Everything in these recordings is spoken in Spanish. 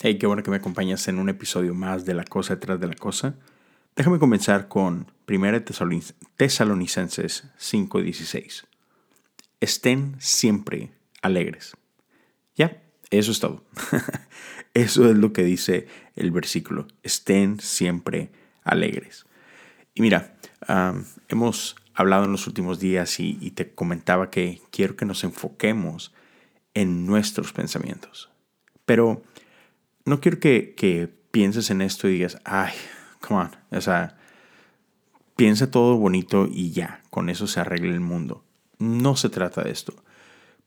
Hey, qué bueno que me acompañas en un episodio más de La Cosa detrás de la Cosa. Déjame comenzar con 1 Tesalonicenses 5:16. Estén siempre alegres. Ya, eso es todo. eso es lo que dice el versículo. Estén siempre alegres. Y mira, hemos hablado en los últimos días y, te comentaba que quiero que nos enfoquemos en nuestros pensamientos. Pero no quiero que, pienses en esto y digas, ay, come on, o sea, piensa todo bonito y ya, con eso se arregla el mundo. No se trata de esto.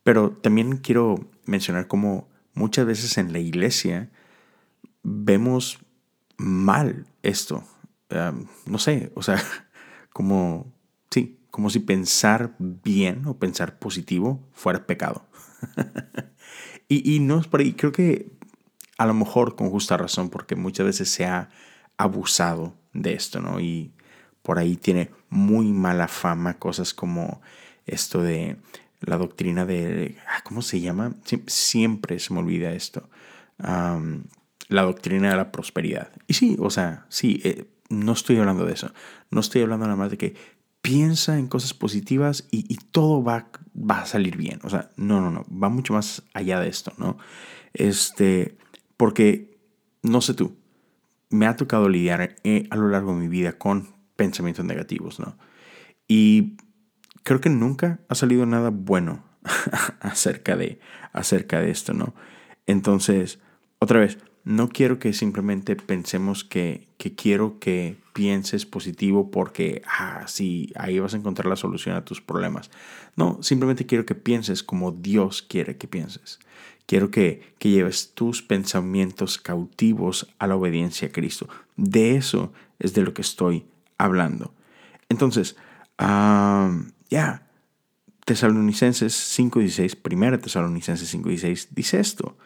Pero también quiero mencionar cómo muchas veces en la iglesia vemos mal esto. no sé, o sea, como, sí, como si pensar bien o pensar positivo fuera pecado. y, y no es por ahí, creo que a lo mejor con justa razón, porque muchas veces se ha abusado de esto, ¿no? Y por ahí tiene muy mala fama cosas como esto de la doctrina de, ah, ¿cómo se llama? siempre se me olvida esto. la doctrina de la prosperidad. Y sí, o sea, sí, eh, no estoy hablando de eso. No estoy hablando nada más de que piensa en cosas positivas y, todo va, va, a salir bien. O sea, no, no, no, va mucho más allá de esto, ¿no? Este, porque, no sé tú, me ha tocado lidiar eh, a lo largo de mi vida con pensamientos negativos, ¿no? Y creo que nunca ha salido nada bueno acerca de, acerca de esto, ¿no? Entonces, otra vez, no quiero que simplemente pensemos que, que quiero que pienses positivo porque, ah, sí, ahí vas a encontrar la solución a tus problemas. No, simplemente quiero que pienses como Dios quiere que pienses. Quiero que, lleves tus pensamientos cautivos a la obediencia a Cristo. De eso es de lo que estoy hablando. Entonces, ya, Tesalonicenses 5.16, primera Tesalonicenses 5.16, dice esto.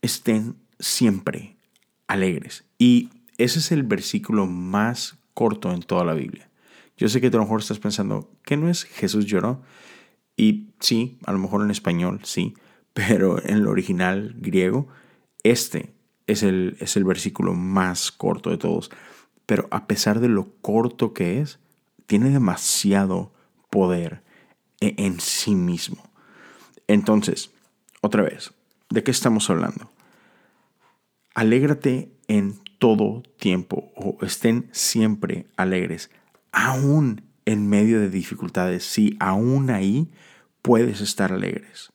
Estén siempre alegres. Y ese es el versículo más corto en toda la Biblia. Yo sé que a lo mejor estás pensando, ¿qué no es Jesús lloró? Y sí, a lo mejor en español, sí, pero en el original griego, este es el, es el versículo más corto de todos. Pero a pesar de lo corto que es, tiene demasiado poder e, en sí mismo. Entonces, otra vez, ¿de qué estamos hablando? Alégrate en todo tiempo o estén siempre alegres, aún en medio de dificultades, sí, aún ahí puedes estar alegres.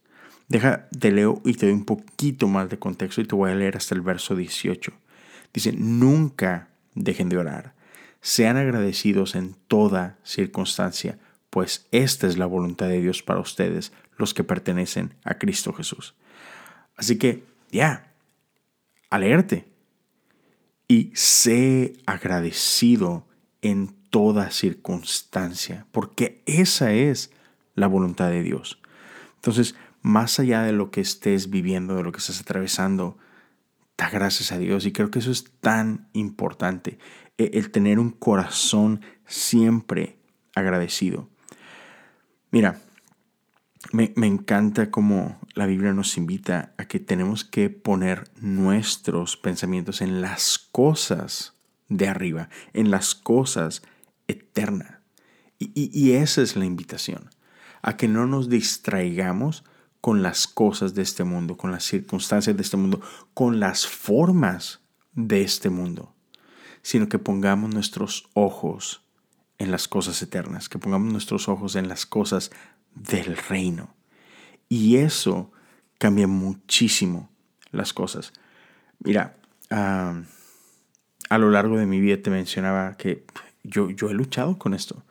Deja, te leo y te doy un poquito más de contexto y te voy a leer hasta el verso 18. Dice, nunca dejen de orar. Sean agradecidos en toda circunstancia, pues esta es la voluntad de Dios para ustedes, los que pertenecen a Cristo Jesús. Así que, ya, alégrate y sé agradecido en toda circunstancia, porque esa es la voluntad de Dios. Entonces, más allá de lo que estés viviendo, de lo que estás atravesando, da gracias a Dios. Y creo que eso es tan importante, e, el tener un corazón siempre agradecido. Mira, me, me, encanta cómo la Biblia nos invita a que tenemos que poner nuestros pensamientos en las cosas de arriba, en las cosas eterna. Y, esa es la invitación, a que no nos distraigamos con las cosas de este mundo, con las circunstancias de este mundo, con las formas de este mundo, sino que pongamos nuestros ojos en las cosas eternas, que pongamos nuestros ojos en las cosas del reino. Y eso cambia muchísimo las cosas. Mira, ah, a lo largo de mi vida te mencionaba que yo, yo he luchado con esto.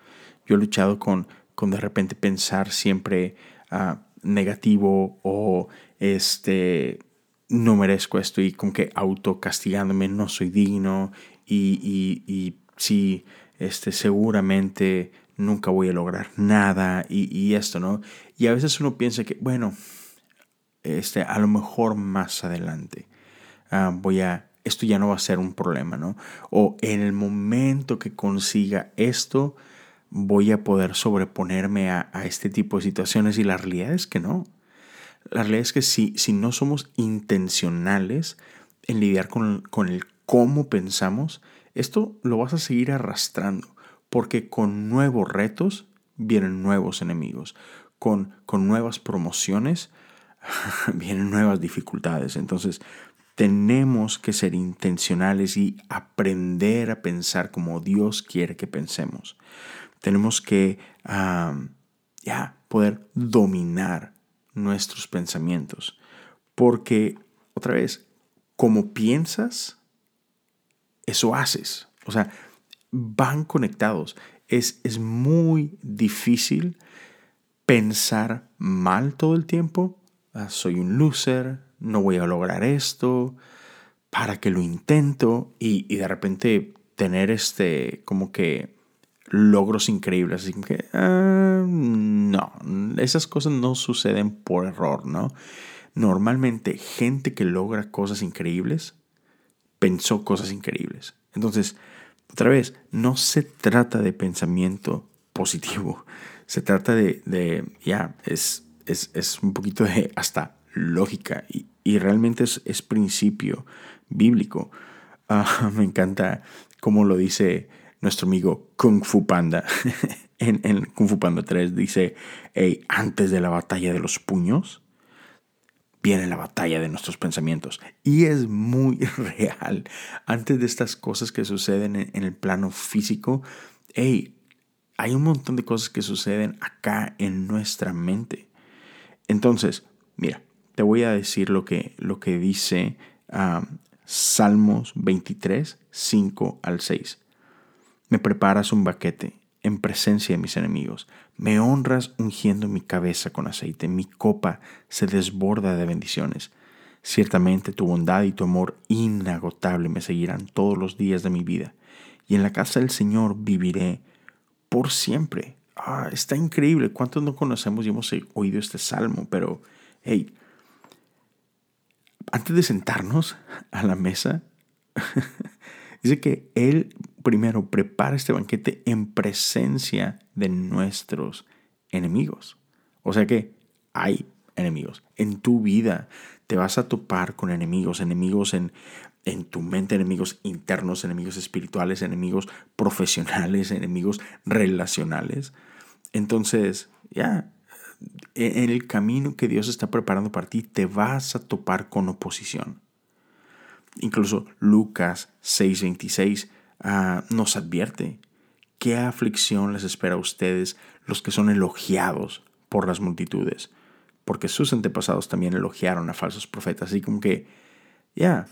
Yo he luchado con, con de repente pensar siempre ah, negativo o este no merezco esto y con que autocastigándome no soy digno y, y, y sí, este, seguramente nunca voy a lograr nada y, y, esto, ¿no? Y a veces uno piensa que, bueno, este, a lo mejor más adelante ah, voy a esto ya no va a ser un problema, ¿no? O en el momento que consiga esto, voy a poder sobreponerme a, este tipo de situaciones y la realidad es que no. la realidad es que si, si no somos intencionales en lidiar con, con el cómo pensamos, esto lo vas a seguir arrastrando, porque con nuevos retos vienen nuevos enemigos, con, con nuevas promociones vienen nuevas dificultades. Entonces, tenemos que ser intencionales y aprender a pensar como Dios quiere que pensemos. Tenemos que ya poder dominar nuestros pensamientos. Porque, otra vez, como piensas, eso haces. O sea, van conectados. Es, es muy difícil pensar mal todo el tiempo. Ah, soy un loser, no voy a lograr esto, para que lo intento y, de repente tener este como que logros increíbles. Así que, ah, no, esas cosas no suceden por error, ¿no? Normalmente gente que logra cosas increíbles pensó cosas increíbles. Entonces, otra vez, no se trata de pensamiento positivo, se trata de, ya, es, es, un poquito de hasta lógica y, realmente es, principio bíblico. Ah, me encanta cómo lo dice nuestro amigo Kung Fu Panda en, en, Kung Fu Panda 3. Dice, hey, antes de la batalla de los puños, viene la batalla de nuestros pensamientos. Y es muy real. Antes de estas cosas que suceden en, el plano físico, hey, hay un montón de cosas que suceden acá en nuestra mente. Entonces, mira, te voy a decir lo que, lo que dice um, Salmos 23, 5 al 6. Me preparas un baquete en presencia de mis enemigos. Me honras ungiendo mi cabeza con aceite. Mi copa se desborda de bendiciones. Ciertamente tu bondad y tu amor inagotable me seguirán todos los días de mi vida. Y en la casa del Señor viviré por siempre. Ah, está increíble. ¿Cuántos no conocemos y hemos oído este salmo? Pero, hey, antes de sentarnos a la mesa, dice que Él primero prepara este banquete en presencia de nuestros enemigos. O sea que hay enemigos. En tu vida te vas a topar con enemigos, enemigos en, en tu mente, enemigos internos, enemigos espirituales, enemigos profesionales, enemigos relacionales. Entonces, ya, en el camino que Dios está preparando para ti, te vas a topar con oposición. Incluso Lucas 6:26 ah, nos advierte qué aflicción les espera a ustedes los que son elogiados por las multitudes, porque sus antepasados también elogiaron a falsos profetas, así como que, ya,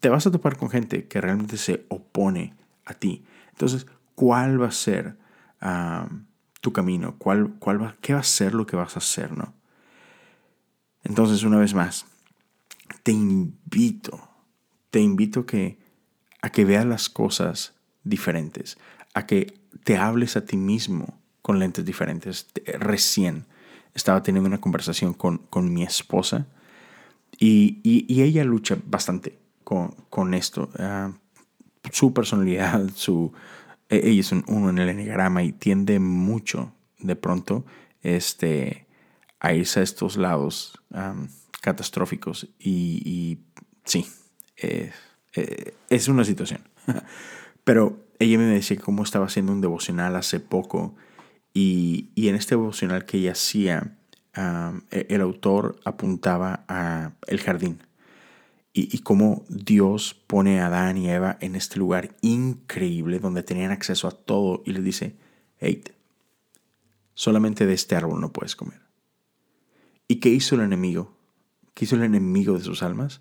te vas a topar con gente que realmente se opone a ti. Entonces, ¿cuál va a ser tu camino? ¿Cuál, cuál va, ¿Qué va a ser lo que vas a hacer? ¿no? Entonces, una vez más, te invito, te invito que, a que veas las cosas diferentes, a que te hables a ti mismo con lentes diferentes. Recién estaba teniendo una conversación con, con mi esposa y, y, ella lucha bastante con, con esto. Ah, su personalidad, su, ella es un uno en el enneagrama y tiende mucho de pronto este, a irse a estos lados catastróficos. Y, sí, es una situación. Pero ella me decía cómo estaba haciendo un devocional hace poco y, y en este devocional que ella hacía, e, el autor apuntaba a el jardín y, cómo Dios pone a Adán y Eva en este lugar increíble donde tenían acceso a todo y les dice, hey, solamente de este árbol no puedes comer. ¿Y qué hizo el enemigo? ¿Qué hizo el enemigo de sus almas?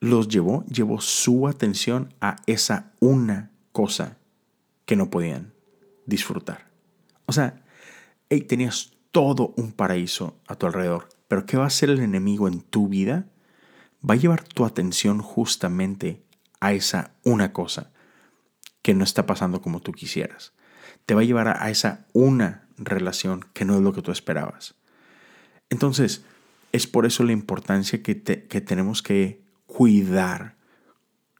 Los llevó, llevó su atención a esa una cosa que no podían disfrutar. O sea, hey, tenías todo un paraíso a tu alrededor. Pero ¿qué va a hacer el enemigo en tu vida? Va a llevar tu atención justamente a esa una cosa que no está pasando como tú quisieras. Te va a llevar a esa una relación que no es lo que tú esperabas. Entonces, es por eso la importancia que, que tenemos que cuidar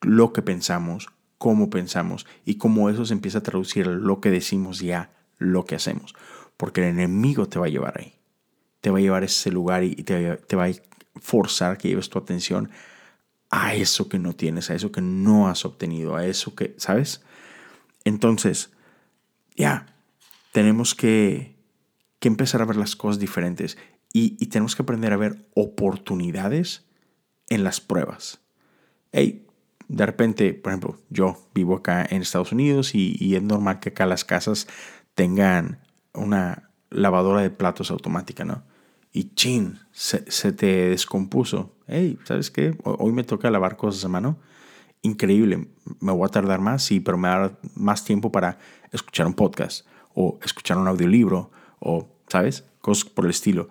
lo que pensamos, cómo pensamos y cómo eso se empieza a traducir lo que decimos y a lo que hacemos porque el enemigo te va a llevar ahí. te va a llevar a ese lugar y te, te va a forzar que lleves tu atención a eso que no tienes, a eso que no has obtenido, a eso que, ¿sabes? Entonces, ya, tenemos que, que, empezar a ver las cosas diferentes y, y, tenemos que aprender a ver oportunidades en las pruebas. Hey, de repente, por ejemplo, yo vivo acá en Estados Unidos y, y es normal que acá las casas tengan una lavadora de platos automática, ¿no? Y chin, se, se te descompuso. Hey, ¿sabes qué? Hoy me toca lavar cosas a mano. Increíble. Me voy a tardar más, sí, pero me va a dar más tiempo para escuchar un podcast o escuchar un audiolibro o, ¿sabes? Cosas por el estilo.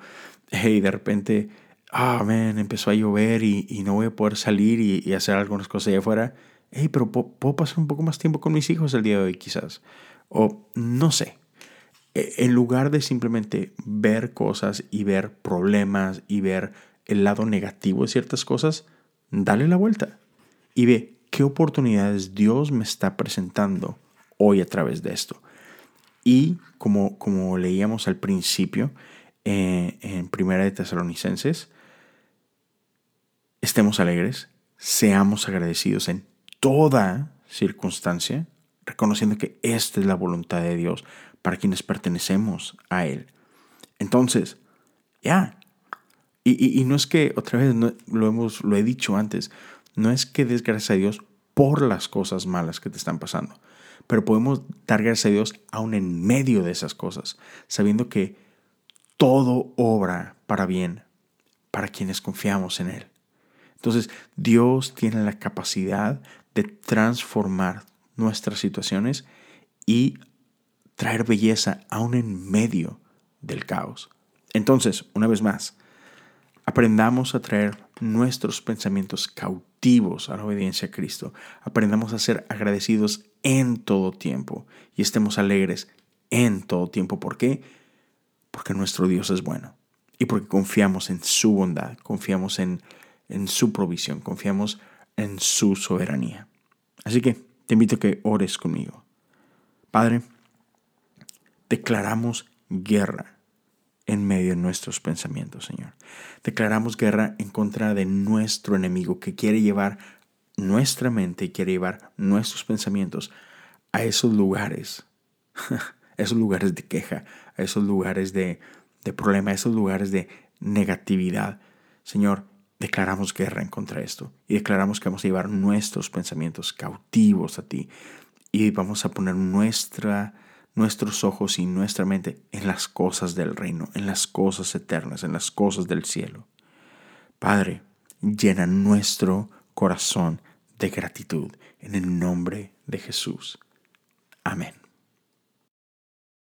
Hey, de repente, ah, man, empezó a llover y, y, no voy a poder salir y, y, hacer algunas cosas allá afuera. Hey, pero puedo pasar un poco más tiempo con mis hijos el día de hoy, quizás. O no sé. E, en lugar de simplemente ver cosas y ver problemas y ver el lado negativo de ciertas cosas, dale la vuelta y ve qué oportunidades Dios me está presentando hoy a través de esto. Y como, como leíamos al principio eh, en Primera de Tesalonicenses, estemos alegres, seamos agradecidos en toda circunstancia, reconociendo que esta es la voluntad de Dios para quienes pertenecemos a Él. Entonces, ya. Y, no es que, otra vez, lo, hemos, lo he dicho antes, no es que des gracias a Dios por las cosas malas que te están pasando, pero podemos dar gracias a Dios aún en medio de esas cosas, sabiendo que todo obra para bien para quienes confiamos en Él. Entonces, Dios tiene la capacidad de transformar nuestras situaciones y traer belleza aún en medio del caos. Entonces, una vez más, aprendamos a traer nuestros pensamientos cautivos a la obediencia a Cristo. Aprendamos a ser agradecidos en todo tiempo y estemos alegres en todo tiempo. ¿Por qué? Porque nuestro Dios es bueno y porque confiamos en su bondad, confiamos en, en su provisión, confiamos en su soberanía. Así que te invito a que ores conmigo. Padre, declaramos guerra en medio de nuestros pensamientos, Señor. Declaramos guerra en contra de nuestro enemigo que quiere llevar nuestra mente y quiere llevar nuestros pensamientos a esos lugares, a esos lugares de queja, a esos lugares de, de problema, a esos lugares de negatividad. Señor, declaramos guerra en contra de esto y declaramos que vamos a llevar nuestros pensamientos cautivos a ti y vamos a poner nuestra nuestros ojos y nuestra mente en las cosas del reino, en las cosas eternas, en las cosas del cielo. Padre, llena nuestro corazón de gratitud en el nombre de Jesús. Amén.